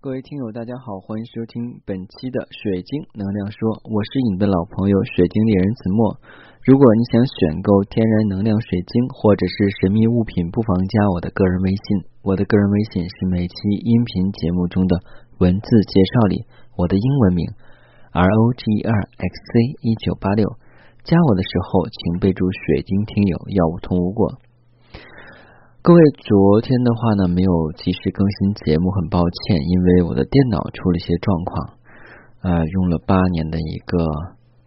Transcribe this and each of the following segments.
各位听友，大家好，欢迎收听本期的水晶能量说，我是你的老朋友水晶猎人子墨。如果你想选购天然能量水晶或者是神秘物品，不妨加我的个人微信，我的个人微信是每期音频节目中的文字介绍里我的英文名 R O G E R X C 一九八六。加我的时候，请备注水晶听友，要无通无过。各位，昨天的话呢，没有及时更新节目，很抱歉，因为我的电脑出了一些状况，啊，用了八年的一个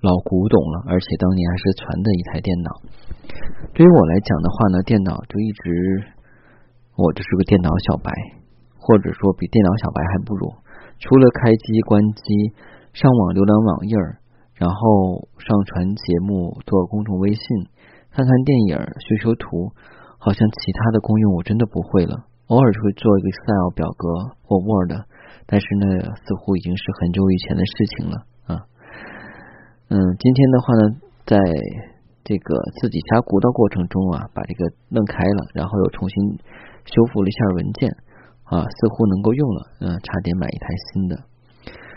老古董了，而且当年还是传的一台电脑。对于我来讲的话呢，电脑就一直，我就是个电脑小白，或者说比电脑小白还不如。除了开机、关机、上网浏览网页，然后上传节目、做公众微信、看看电影、修修图。好像其他的功用我真的不会了，偶尔会做一个 Excel 表格或 Word，但是那似乎已经是很久以前的事情了啊。嗯，今天的话呢，在这个自己加鼓捣过程中啊，把这个弄开了，然后又重新修复了一下文件啊，似乎能够用了，嗯，差点买一台新的。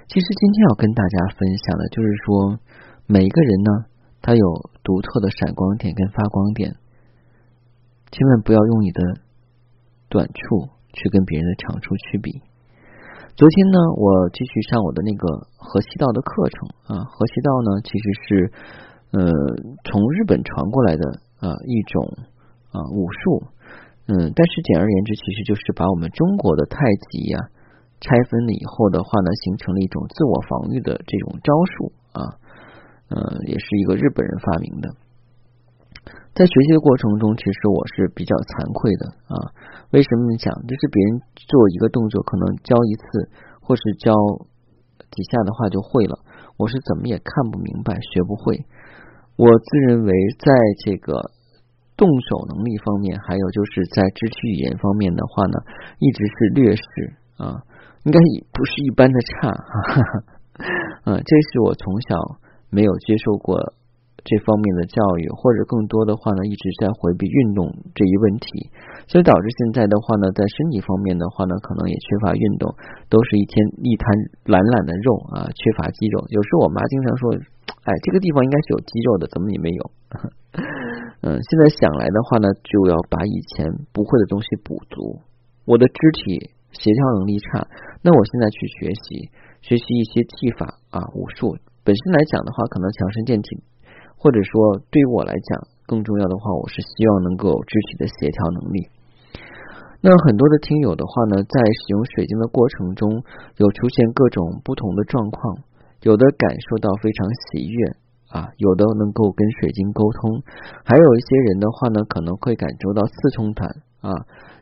其实今天要跟大家分享的就是说，每一个人呢，他有独特的闪光点跟发光点。千万不要用你的短处去跟别人的长处去比。昨天呢，我继续上我的那个河西道的课程啊。河西道呢，其实是呃从日本传过来的啊一种啊武术，嗯，但是简而言之，其实就是把我们中国的太极呀拆分了以后的话呢，形成了一种自我防御的这种招数啊，嗯，也是一个日本人发明的。在学习的过程中，其实我是比较惭愧的啊。为什么讲？就是别人做一个动作，可能教一次或是教几下的话就会了，我是怎么也看不明白，学不会。我自认为在这个动手能力方面，还有就是在肢体语言方面的话呢，一直是劣势啊，应该不是一般的差。嗯，这是我从小没有接受过。这方面的教育，或者更多的话呢，一直在回避运动这一问题，所以导致现在的话呢，在身体方面的话呢，可能也缺乏运动，都是一天一滩懒懒的肉啊，缺乏肌肉。有时候我妈经常说：“哎，这个地方应该是有肌肉的，怎么你没有？” 嗯，现在想来的话呢，就要把以前不会的东西补足。我的肢体协调能力差，那我现在去学习学习一些技法啊，武术本身来讲的话，可能强身健体。或者说，对于我来讲，更重要的话，我是希望能够有肢体的协调能力。那很多的听友的话呢，在使用水晶的过程中，有出现各种不同的状况，有的感受到非常喜悦啊，有的能够跟水晶沟通，还有一些人的话呢，可能会感受到四冲坦啊、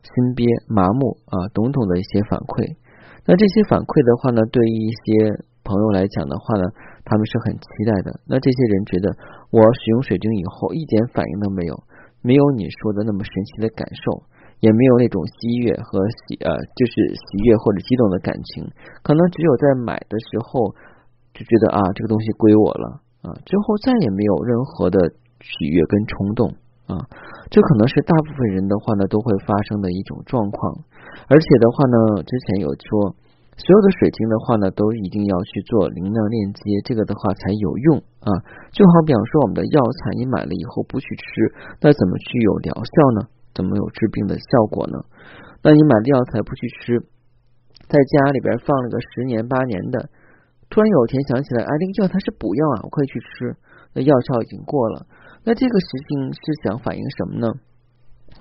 心憋、麻木啊等等的一些反馈。那这些反馈的话呢，对于一些朋友来讲的话呢，他们是很期待的。那这些人觉得，我使用水晶以后一点反应都没有，没有你说的那么神奇的感受，也没有那种喜悦和喜呃，就是喜悦或者激动的感情。可能只有在买的时候就觉得啊，这个东西归我了啊，之后再也没有任何的喜悦跟冲动啊。这可能是大部分人的话呢，都会发生的一种状况。而且的话呢，之前有说。所有的水晶的话呢，都一定要去做灵量链接，这个的话才有用啊。就好比方说我们的药材，你买了以后不去吃，那怎么去有疗效呢？怎么有治病的效果呢？那你买的药材不去吃，在家里边放了个十年八年的，突然有一天想起来，哎，那个药材是补药啊，我可以去吃，那药效已经过了。那这个事情是想反映什么呢？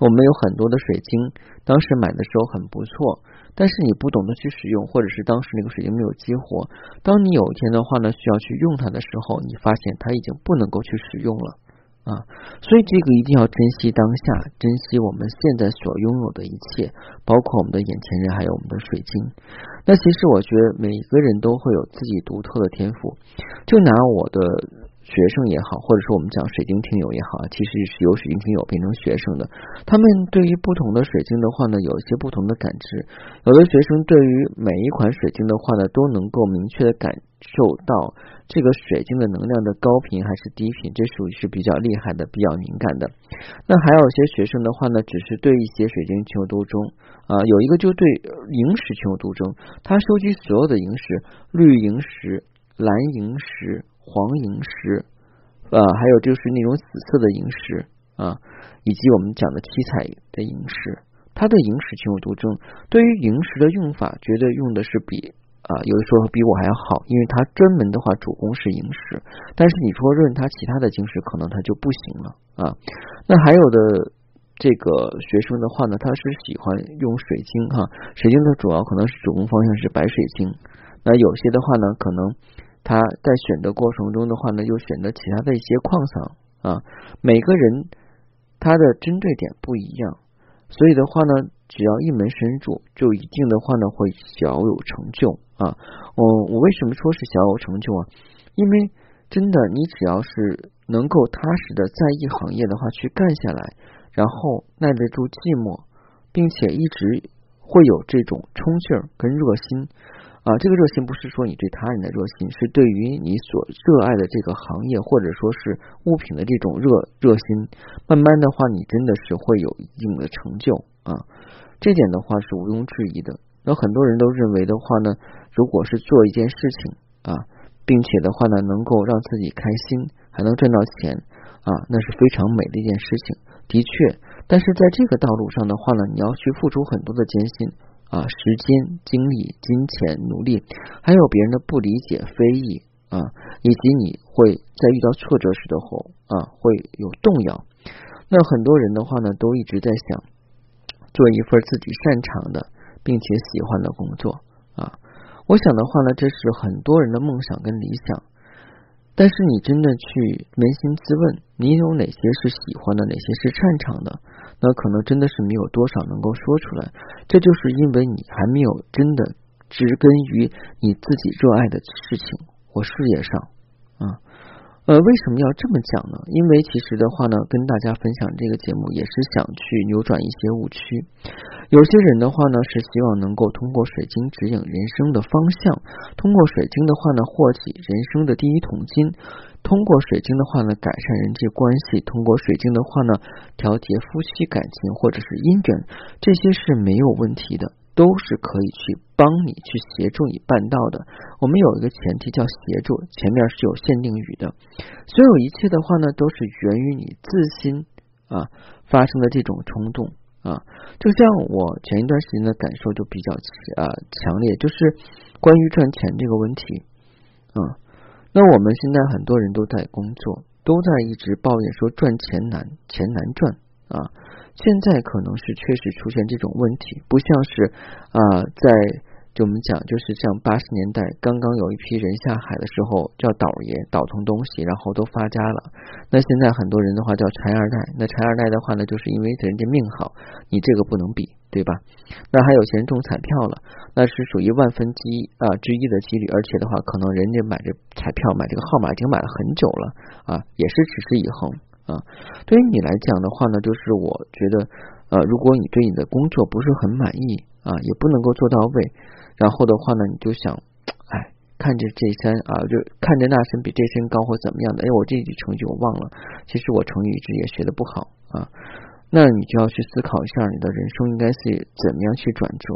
我们有很多的水晶，当时买的时候很不错。但是你不懂得去使用，或者是当时那个水晶没有激活，当你有一天的话呢，需要去用它的时候，你发现它已经不能够去使用了啊！所以这个一定要珍惜当下，珍惜我们现在所拥有的一切，包括我们的眼前人，还有我们的水晶。那其实我觉得每个人都会有自己独特的天赋。就拿我的学生也好，或者说我们讲水晶听友也好，其实是由水晶听友变成学生的。他们对于不同的水晶的话呢，有一些不同的感知。有的学生对于每一款水晶的话呢，都能够明确的感受到这个水晶的能量的高频还是低频，这属于是比较厉害的、比较敏感的。那还有些学生的话呢，只是对一些水晶情有独钟啊，有一个就对萤石情有独钟，他收集所有的萤石，绿萤石、蓝萤石。黄萤石，啊，还有就是那种紫色的萤石啊，以及我们讲的七彩的萤石，它的萤石情有独钟。对于萤石的用法，绝对用的是比啊，有的时候比我还要好，因为它专门的话主攻是萤石。但是你说润它其他的晶石，可能它就不行了啊。那还有的这个学生的话呢，他是喜欢用水晶哈，水晶的主要可能是主攻方向是白水晶。那有些的话呢，可能。他在选择过程中的话呢，又选择其他的一些矿藏啊。每个人他的针对点不一样，所以的话呢，只要一门深入，就一定的话呢会小有成就啊。我我为什么说是小有成就啊？因为真的，你只要是能够踏实的在一行业的话去干下来，然后耐得住寂寞，并且一直会有这种冲劲儿跟热心。啊，这个热心不是说你对他人的热心，是对于你所热爱的这个行业或者说是物品的这种热热心。慢慢的话，你真的是会有一定的成就啊，这点的话是毋庸置疑的。那很多人都认为的话呢，如果是做一件事情啊，并且的话呢，能够让自己开心，还能赚到钱啊，那是非常美的一件事情。的确，但是在这个道路上的话呢，你要去付出很多的艰辛。啊，时间、精力、金钱、努力，还有别人的不理解、非议啊，以及你会在遇到挫折时的后啊，会有动摇。那很多人的话呢，都一直在想做一份自己擅长的，并且喜欢的工作啊。我想的话呢，这是很多人的梦想跟理想。但是你真的去扪心自问，你有哪些是喜欢的，哪些是擅长的？那可能真的是没有多少能够说出来，这就是因为你还没有真的植根于你自己热爱的事情或事业上啊。呃，为什么要这么讲呢？因为其实的话呢，跟大家分享这个节目也是想去扭转一些误区。有些人的话呢，是希望能够通过水晶指引人生的方向，通过水晶的话呢，获取人生的第一桶金；通过水晶的话呢，改善人际关系；通过水晶的话呢，调节夫妻感情或者是姻缘，这些是没有问题的。都是可以去帮你去协助你办到的。我们有一个前提叫协助，前面是有限定语的。所有一切的话呢，都是源于你自心啊发生的这种冲动啊。就像我前一段时间的感受就比较啊强烈，就是关于赚钱这个问题啊。那我们现在很多人都在工作，都在一直抱怨说赚钱难，钱难赚啊。现在可能是确实出现这种问题，不像是啊，在就我们讲，就是像八十年代刚刚有一批人下海的时候，叫倒爷倒腾东西，然后都发家了。那现在很多人的话叫财二代，那财二代的话呢，就是因为人家命好，你这个不能比，对吧？那还有些人中彩票了，那是属于万分之一啊之一的几率，而且的话，可能人家买这彩票买这个号码已经买了很久了啊，也是持之以恒。啊，对于你来讲的话呢，就是我觉得，呃，如果你对你的工作不是很满意啊，也不能够做到位，然后的话呢，你就想，哎，看着这山啊，就看着那山比这山高或怎么样的，哎，我这句成语我忘了，其实我成语一直也学的不好啊，那你就要去思考一下，你的人生应该是怎么样去转折。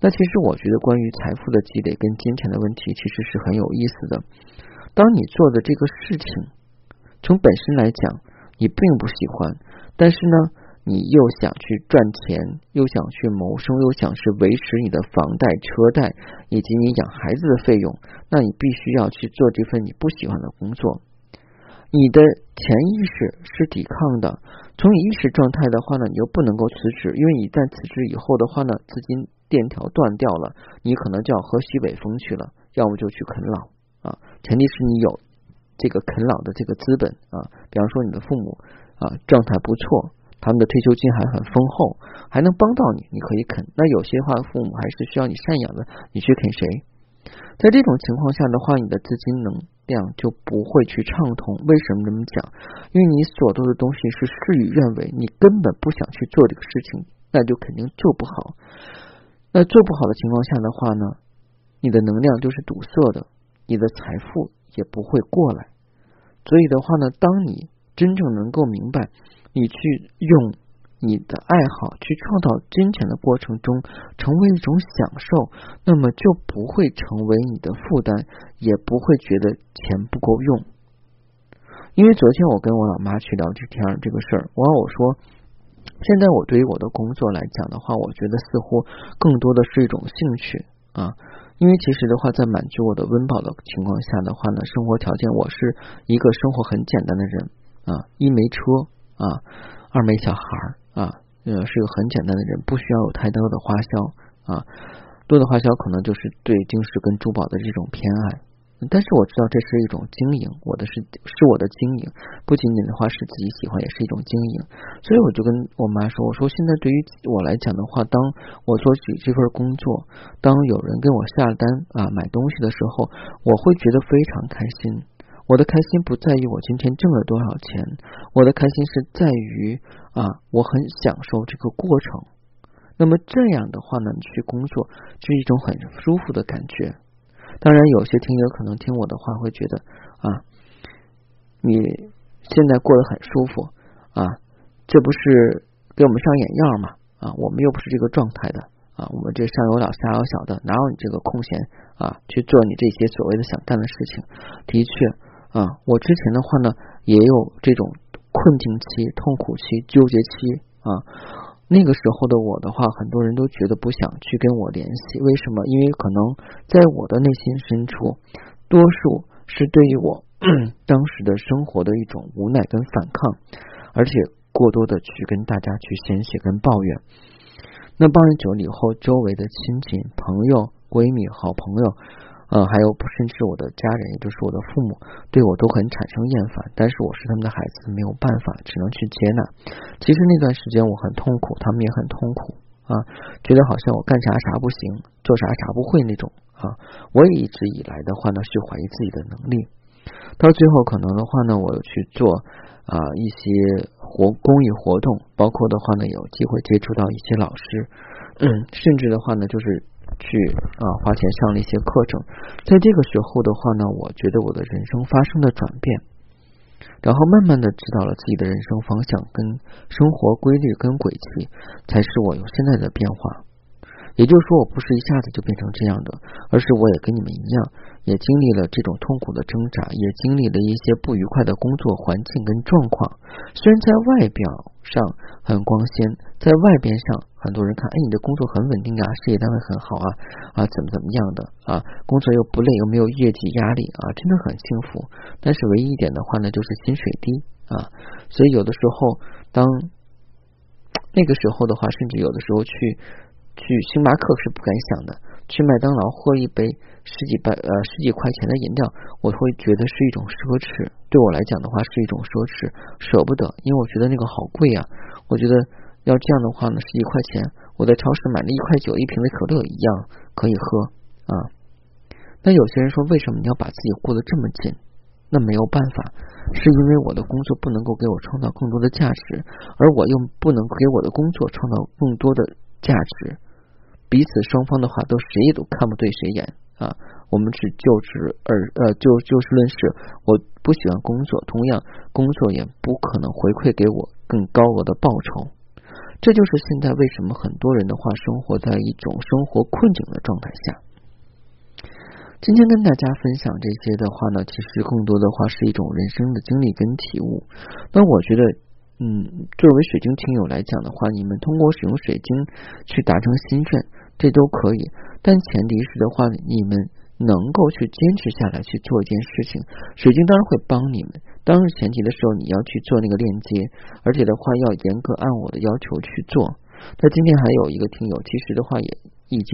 那其实我觉得，关于财富的积累跟金钱的问题，其实是很有意思的。当你做的这个事情，从本身来讲，你并不喜欢，但是呢，你又想去赚钱，又想去谋生，又想去维持你的房贷、车贷以及你养孩子的费用，那你必须要去做这份你不喜欢的工作。你的潜意识是抵抗的，从你意识状态的话呢，你又不能够辞职，因为一旦辞职以后的话呢，资金链条断掉了，你可能就要喝西北风去了，要么就去啃老啊。前提是你有。这个啃老的这个资本啊，比方说你的父母啊状态不错，他们的退休金还很丰厚，还能帮到你，你可以啃。那有些话父母还是需要你赡养的，你去啃谁？在这种情况下的话，你的资金能量就不会去畅通。为什么这么讲？因为你所做的东西是事与愿违，你根本不想去做这个事情，那就肯定做不好。那做不好的情况下的话呢，你的能量就是堵塞的，你的财富也不会过来。所以的话呢，当你真正能够明白，你去用。你的爱好去创造金钱的过程中，成为一种享受，那么就不会成为你的负担，也不会觉得钱不够用。因为昨天我跟我老妈去聊这天这个事儿，我我说，现在我对于我的工作来讲的话，我觉得似乎更多的是一种兴趣啊。因为其实的话，在满足我的温饱的情况下的话呢，生活条件我是一个生活很简单的人啊，一没车啊，二没小孩儿。啊，呃，是个很简单的人，不需要有太多的花销啊，多的花销可能就是对晶石跟珠宝的这种偏爱。但是我知道这是一种经营，我的是是我的经营，不仅仅的话是自己喜欢，也是一种经营。所以我就跟我妈说，我说现在对于我来讲的话，当我做起这份工作，当有人给我下单啊买东西的时候，我会觉得非常开心。我的开心不在于我今天挣了多少钱，我的开心是在于啊，我很享受这个过程。那么这样的话呢，你去工作就是一种很舒服的感觉。当然，有些听友可能听我的话会觉得啊，你现在过得很舒服啊，这不是给我们上眼药吗？啊，我们又不是这个状态的啊，我们这上有老下有小的，哪有你这个空闲啊去做你这些所谓的想干的事情？的确。啊，我之前的话呢，也有这种困境期、痛苦期、纠结期啊。那个时候的我的话，很多人都觉得不想去跟我联系，为什么？因为可能在我的内心深处，多数是对于我 当时的生活的一种无奈跟反抗，而且过多的去跟大家去宣泄跟抱怨。那抱怨久了以后，周围的亲戚、朋友、闺蜜、好朋友。呃，还有甚至我的家人，也就是我的父母，对我都很产生厌烦。但是我是他们的孩子，没有办法，只能去接纳。其实那段时间我很痛苦，他们也很痛苦啊，觉得好像我干啥啥不行，做啥啥不会那种啊。我也一直以来的话呢，是怀疑自己的能力。到最后可能的话呢，我去做啊一些活公益活动，包括的话呢，有机会接触到一些老师，嗯，甚至的话呢，就是。去啊，花钱上了一些课程，在这个时候的话呢，我觉得我的人生发生了转变，然后慢慢的知道了自己的人生方向跟生活规律跟轨迹，才是我有现在的变化。也就是说，我不是一下子就变成这样的，而是我也跟你们一样。也经历了这种痛苦的挣扎，也经历了一些不愉快的工作环境跟状况。虽然在外表上很光鲜，在外边上很多人看，哎，你的工作很稳定啊，事业单位很好啊，啊，怎么怎么样的啊，工作又不累，又没有业绩压力啊，真的很幸福。但是唯一一点的话呢，就是薪水低啊，所以有的时候，当那个时候的话，甚至有的时候去去星巴克是不敢想的。去麦当劳喝一杯十几百呃十几块钱的饮料，我会觉得是一种奢侈。对我来讲的话，是一种奢侈，舍不得，因为我觉得那个好贵啊。我觉得要这样的话呢，是一块钱，我在超市买了一块九一瓶的可乐一样可以喝啊。那有些人说，为什么你要把自己过得这么紧？那没有办法，是因为我的工作不能够给我创造更多的价值，而我又不能给我的工作创造更多的价值。彼此双方的话都谁也都看不对谁眼啊！我们只就事而呃就就事论事。我不喜欢工作，同样工作也不可能回馈给我更高额的报酬。这就是现在为什么很多人的话生活在一种生活困境的状态下。今天跟大家分享这些的话呢，其实更多的话是一种人生的经历跟体悟。那我觉得。嗯，作为水晶听友来讲的话，你们通过使用水晶去达成心愿，这都可以。但前提是的话，你们能够去坚持下来去做一件事情，水晶当然会帮你们。当然前提的时候，你要去做那个链接，而且的话要严格按我的要求去做。那今天还有一个听友，其实的话也已经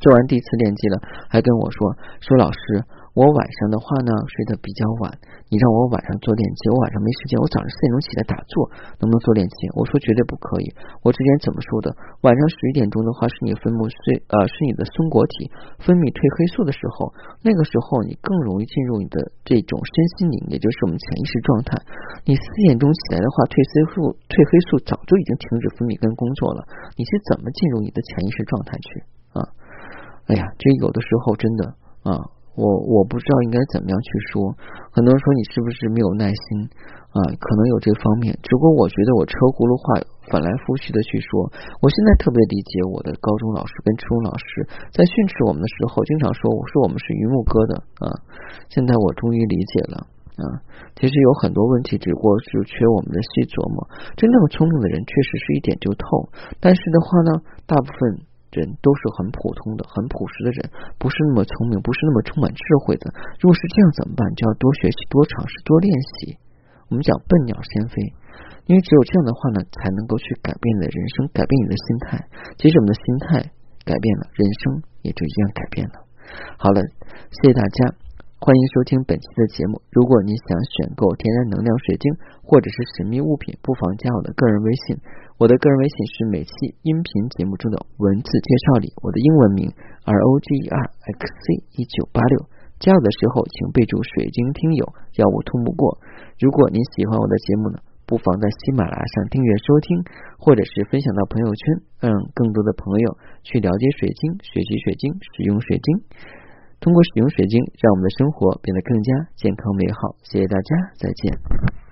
做完第一次链接了，还跟我说说老师，我晚上的话呢睡得比较晚，你让我晚上做练习，我晚上没时间，我早上四点钟起来打坐，能不能做练习？我说绝对不可以。我之前怎么说的？晚上十一点钟的话是你分泌睡呃是你的松果体分泌褪黑素的时候，那个时候你更容易进入你的这种身心灵，也就是我们潜意识状态。你四点钟起来的话，褪黑素褪黑素早就已经停止分泌跟工作了，你是怎么进入你的潜意识状态去啊？哎呀，这有的时候真的啊。我我不知道应该怎么样去说，很多人说你是不是没有耐心啊？可能有这方面。只不过我觉得我车轱辘话反来覆去的去说，我现在特别理解我的高中老师跟初中老师在训斥我们的时候，经常说我说我们是榆木疙瘩啊。现在我终于理解了啊，其实有很多问题，只不过是缺我们的细琢磨。真正聪明的人确实是一点就透，但是的话呢，大部分。人都是很普通的、很朴实的人，不是那么聪明，不是那么充满智慧的。如果是这样怎么办？就要多学习、多尝试、多练习。我们讲笨鸟先飞，因为只有这样的话呢，才能够去改变你的人生，改变你的心态。其实我们的心态改变了，人生也就一样改变了。好了，谢谢大家。欢迎收听本期的节目。如果你想选购天然能量水晶或者是神秘物品，不妨加我的个人微信。我的个人微信是每期音频节目中的文字介绍里我的英文名 R O G E R X C 一九八六。加我的时候请备注“水晶听友”，要我通不过。如果您喜欢我的节目呢，不妨在喜马拉雅上订阅收听，或者是分享到朋友圈，让更多的朋友去了解水晶、学习水晶、使用水晶。通过使用水晶，让我们的生活变得更加健康美好。谢谢大家，再见。